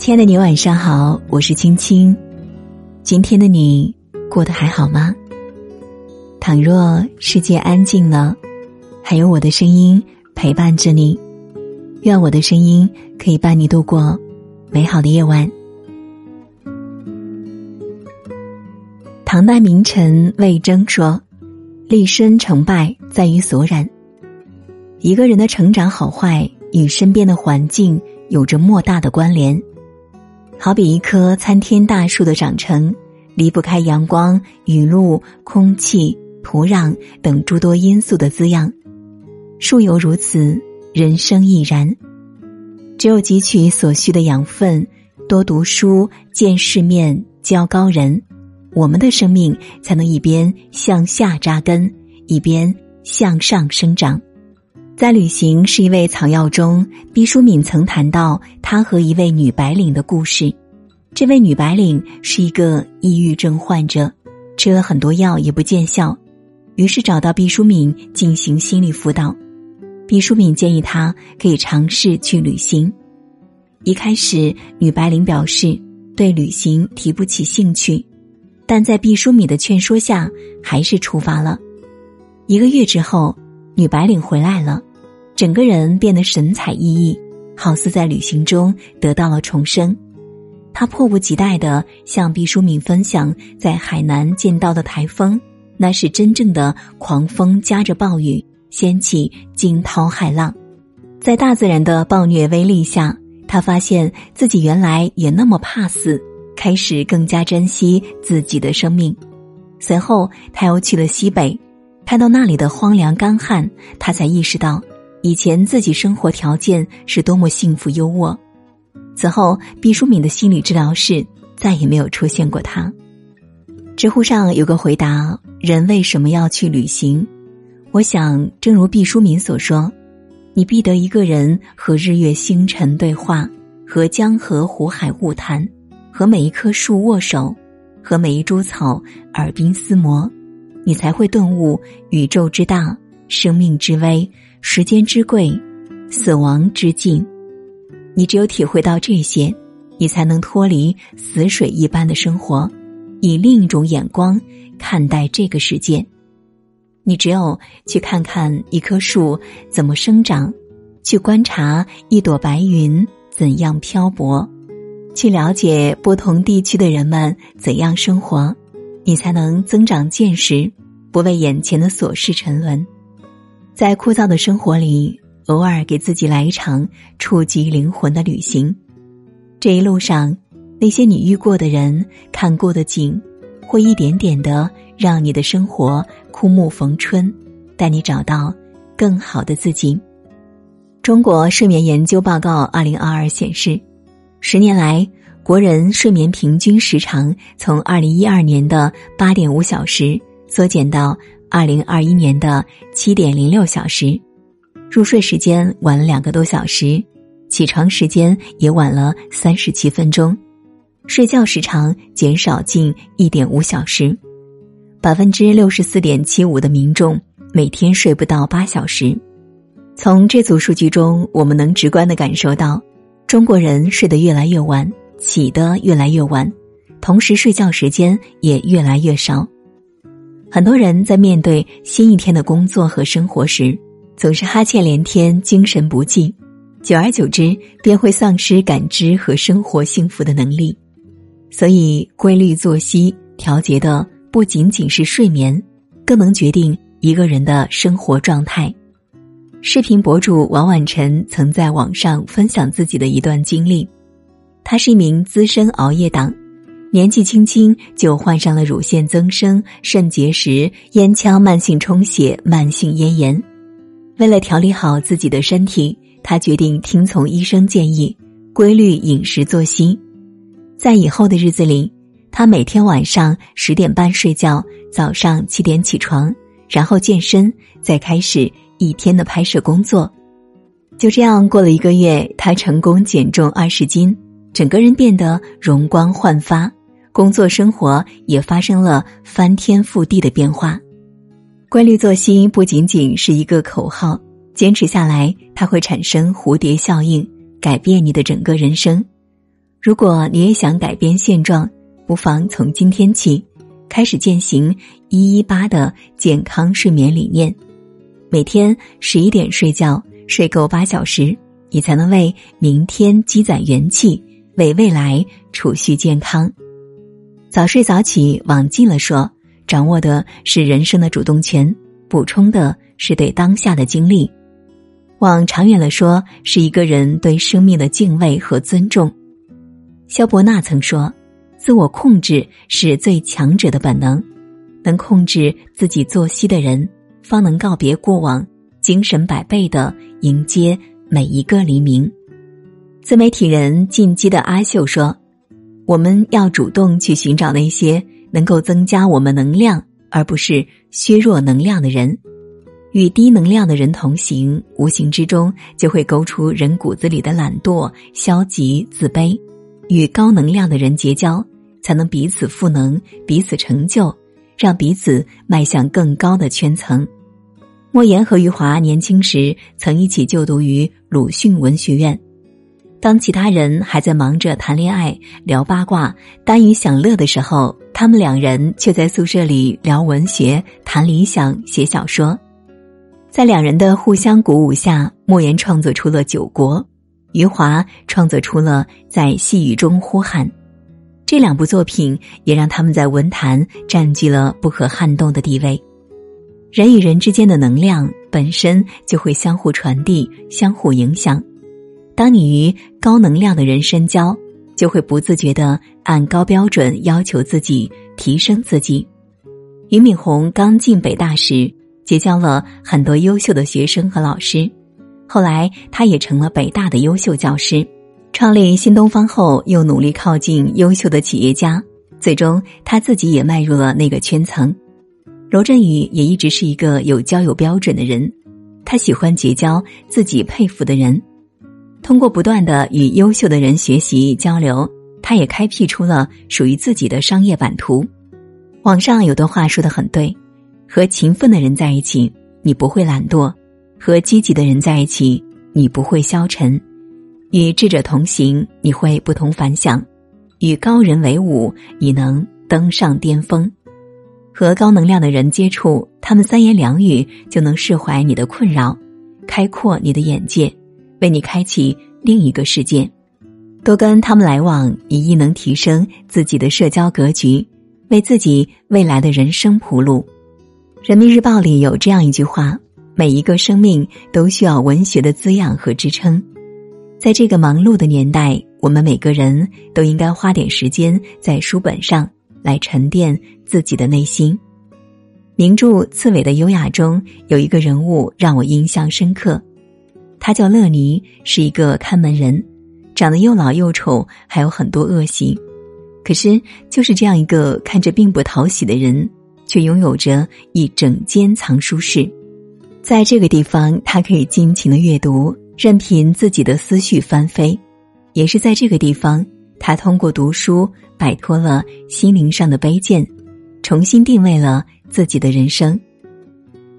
亲爱的你，晚上好，我是青青。今天的你过得还好吗？倘若世界安静了，还有我的声音陪伴着你，愿我的声音可以伴你度过美好的夜晚。唐代名臣魏征说：“立身成败在于所染。”一个人的成长好坏与身边的环境有着莫大的关联。好比一棵参天大树的长成，离不开阳光、雨露、空气、土壤等诸多因素的滋养。树犹如此，人生亦然。只有汲取所需的养分，多读书、见世面、交高人，我们的生命才能一边向下扎根，一边向上生长。在《旅行是一味草药》中，毕淑敏曾谈到她和一位女白领的故事。这位女白领是一个抑郁症患者，吃了很多药也不见效，于是找到毕淑敏进行心理辅导。毕淑敏建议她可以尝试去旅行。一开始，女白领表示对旅行提不起兴趣，但在毕淑敏的劝说下，还是出发了。一个月之后，女白领回来了。整个人变得神采奕奕，好似在旅行中得到了重生。他迫不及待的向毕淑敏分享在海南见到的台风，那是真正的狂风夹着暴雨，掀起惊涛骇浪。在大自然的暴虐威力下，他发现自己原来也那么怕死，开始更加珍惜自己的生命。随后，他又去了西北，看到那里的荒凉干旱，他才意识到。以前自己生活条件是多么幸福优渥，此后毕淑敏的心理治疗室再也没有出现过他。知乎上有个回答：人为什么要去旅行？我想，正如毕淑敏所说，你必得一个人和日月星辰对话，和江河湖海物谈，和每一棵树握手，和每一株草耳鬓厮磨，你才会顿悟宇宙之大，生命之微。时间之贵，死亡之近，你只有体会到这些，你才能脱离死水一般的生活，以另一种眼光看待这个世界。你只有去看看一棵树怎么生长，去观察一朵白云怎样漂泊，去了解不同地区的人们怎样生活，你才能增长见识，不为眼前的琐事沉沦。在枯燥的生活里，偶尔给自己来一场触及灵魂的旅行。这一路上，那些你遇过的人、看过的景，会一点点的让你的生活枯木逢春，带你找到更好的自己。中国睡眠研究报告二零二二显示，十年来，国人睡眠平均时长从二零一二年的八点五小时缩减到。二零二一年的七点零六小时，入睡时间晚了两个多小时，起床时间也晚了三十七分钟，睡觉时长减少近一点五小时，百分之六十四点七五的民众每天睡不到八小时。从这组数据中，我们能直观的感受到，中国人睡得越来越晚，起得越来越晚，同时睡觉时间也越来越少。很多人在面对新一天的工作和生活时，总是哈欠连天、精神不济，久而久之便会丧失感知和生活幸福的能力。所以，规律作息调节的不仅仅是睡眠，更能决定一个人的生活状态。视频博主王婉晨曾在网上分享自己的一段经历，他是一名资深熬夜党。年纪轻轻就患上了乳腺增生、肾结石、咽腔慢性充血、慢性咽炎。为了调理好自己的身体，他决定听从医生建议，规律饮食作息。在以后的日子里，他每天晚上十点半睡觉，早上七点起床，然后健身，再开始一天的拍摄工作。就这样过了一个月，他成功减重二十斤，整个人变得容光焕发。工作生活也发生了翻天覆地的变化。规律作息不仅仅是一个口号，坚持下来，它会产生蝴蝶效应，改变你的整个人生。如果你也想改变现状，不妨从今天起开始践行一一八的健康睡眠理念。每天十一点睡觉，睡够八小时，你才能为明天积攒元气，为未来储蓄健康。早睡早起，往近了说，掌握的是人生的主动权，补充的是对当下的经历；往长远了说，是一个人对生命的敬畏和尊重。肖伯纳曾说：“自我控制是最强者的本能，能控制自己作息的人。”方能告别过往，精神百倍的迎接每一个黎明。自媒体人进击的阿秀说：“我们要主动去寻找那些能够增加我们能量，而不是削弱能量的人。与低能量的人同行，无形之中就会勾出人骨子里的懒惰、消极、自卑。与高能量的人结交，才能彼此赋能，彼此成就。”让彼此迈向更高的圈层。莫言和余华年轻时曾一起就读于鲁迅文学院，当其他人还在忙着谈恋爱、聊八卦、耽于享乐的时候，他们两人却在宿舍里聊文学、谈理想、写小说。在两人的互相鼓舞下，莫言创作出了《九国》，余华创作出了《在细雨中呼喊》。这两部作品也让他们在文坛占据了不可撼动的地位。人与人之间的能量本身就会相互传递、相互影响。当你与高能量的人深交，就会不自觉的按高标准要求自己、提升自己。俞敏洪刚进北大时，结交了很多优秀的学生和老师，后来他也成了北大的优秀教师。创立新东方后，又努力靠近优秀的企业家，最终他自己也迈入了那个圈层。罗振宇也一直是一个有交友标准的人，他喜欢结交自己佩服的人，通过不断的与优秀的人学习交流，他也开辟出了属于自己的商业版图。网上有段话说的很对：和勤奋的人在一起，你不会懒惰；和积极的人在一起，你不会消沉。与智者同行，你会不同凡响；与高人为伍，你能登上巅峰。和高能量的人接触，他们三言两语就能释怀你的困扰，开阔你的眼界，为你开启另一个世界。多跟他们来往，你亦能提升自己的社交格局，为自己未来的人生铺路。人民日报里有这样一句话：每一个生命都需要文学的滋养和支撑。在这个忙碌的年代，我们每个人都应该花点时间在书本上来沉淀自己的内心。名著《刺猬的优雅》中有一个人物让我印象深刻，他叫乐尼，是一个看门人，长得又老又丑，还有很多恶习。可是，就是这样一个看着并不讨喜的人，却拥有着一整间藏书室，在这个地方，他可以尽情的阅读。任凭自己的思绪翻飞，也是在这个地方，他通过读书摆脱了心灵上的卑贱，重新定位了自己的人生。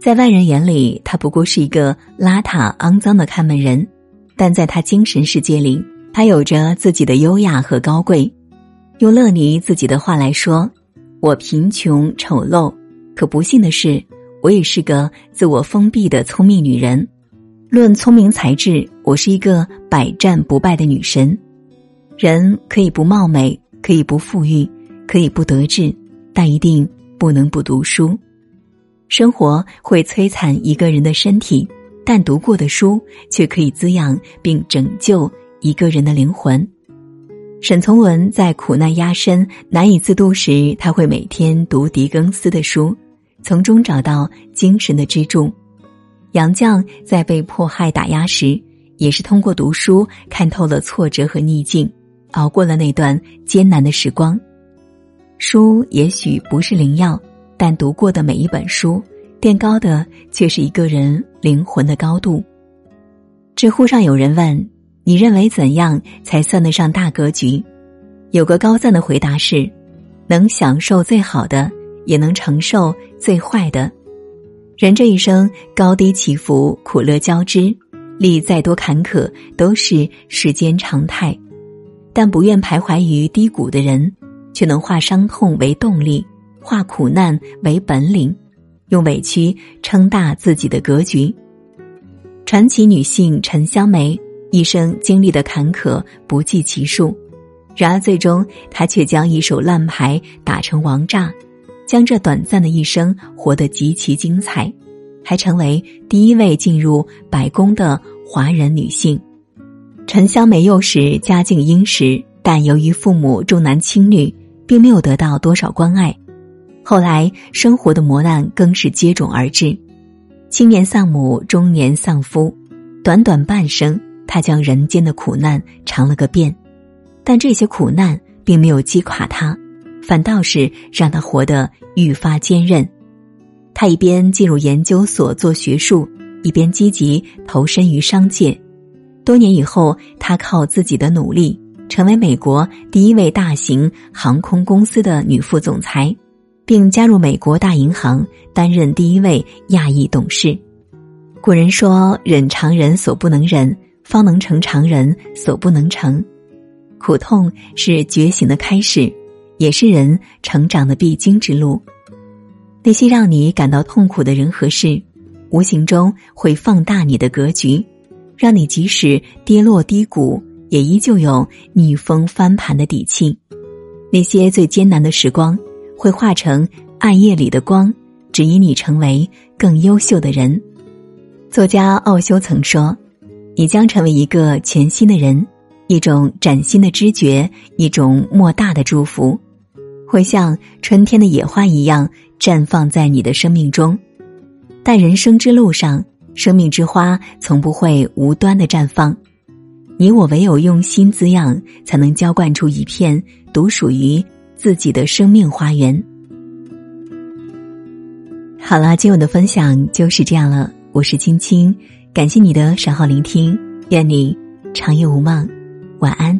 在外人眼里，他不过是一个邋遢肮脏的看门人，但在他精神世界里，他有着自己的优雅和高贵。用乐尼自己的话来说：“我贫穷丑陋，可不幸的是，我也是个自我封闭的聪明女人。”论聪明才智，我是一个百战不败的女神。人可以不貌美，可以不富裕，可以不得志，但一定不能不读书。生活会摧残一个人的身体，但读过的书却可以滋养并拯救一个人的灵魂。沈从文在苦难压身、难以自渡时，他会每天读狄更斯的书，从中找到精神的支柱。杨绛在被迫害打压时，也是通过读书看透了挫折和逆境，熬过了那段艰难的时光。书也许不是灵药，但读过的每一本书，垫高的却是一个人灵魂的高度。知乎上有人问：“你认为怎样才算得上大格局？”有个高赞的回答是：“能享受最好的，也能承受最坏的。”人这一生高低起伏，苦乐交织，历再多坎坷都是世间常态。但不愿徘徊于低谷的人，却能化伤痛为动力，化苦难为本领，用委屈撑大自己的格局。传奇女性陈香梅一生经历的坎坷不计其数，然而最终她却将一手烂牌打成王炸，将这短暂的一生活得极其精彩。还成为第一位进入白宫的华人女性。陈香梅幼时家境殷实，但由于父母重男轻女，并没有得到多少关爱。后来生活的磨难更是接踵而至，青年丧母，中年丧夫，短短半生，他将人间的苦难尝了个遍。但这些苦难并没有击垮他，反倒是让他活得愈发坚韧。他一边进入研究所做学术，一边积极投身于商界。多年以后，他靠自己的努力，成为美国第一位大型航空公司的女副总裁，并加入美国大银行担任第一位亚裔董事。古人说：“忍常人所不能忍，方能成常人所不能成。”苦痛是觉醒的开始，也是人成长的必经之路。那些让你感到痛苦的人和事，无形中会放大你的格局，让你即使跌落低谷，也依旧有逆风翻盘的底气。那些最艰难的时光，会化成暗夜里的光，指引你成为更优秀的人。作家奥修曾说：“你将成为一个全新的人，一种崭新的知觉，一种莫大的祝福，会像春天的野花一样。”绽放在你的生命中，但人生之路上，生命之花从不会无端的绽放。你我唯有用心滋养，才能浇灌出一片独属于自己的生命花园。好了，今晚的分享就是这样了。我是青青，感谢你的守候聆听，愿你长夜无梦，晚安。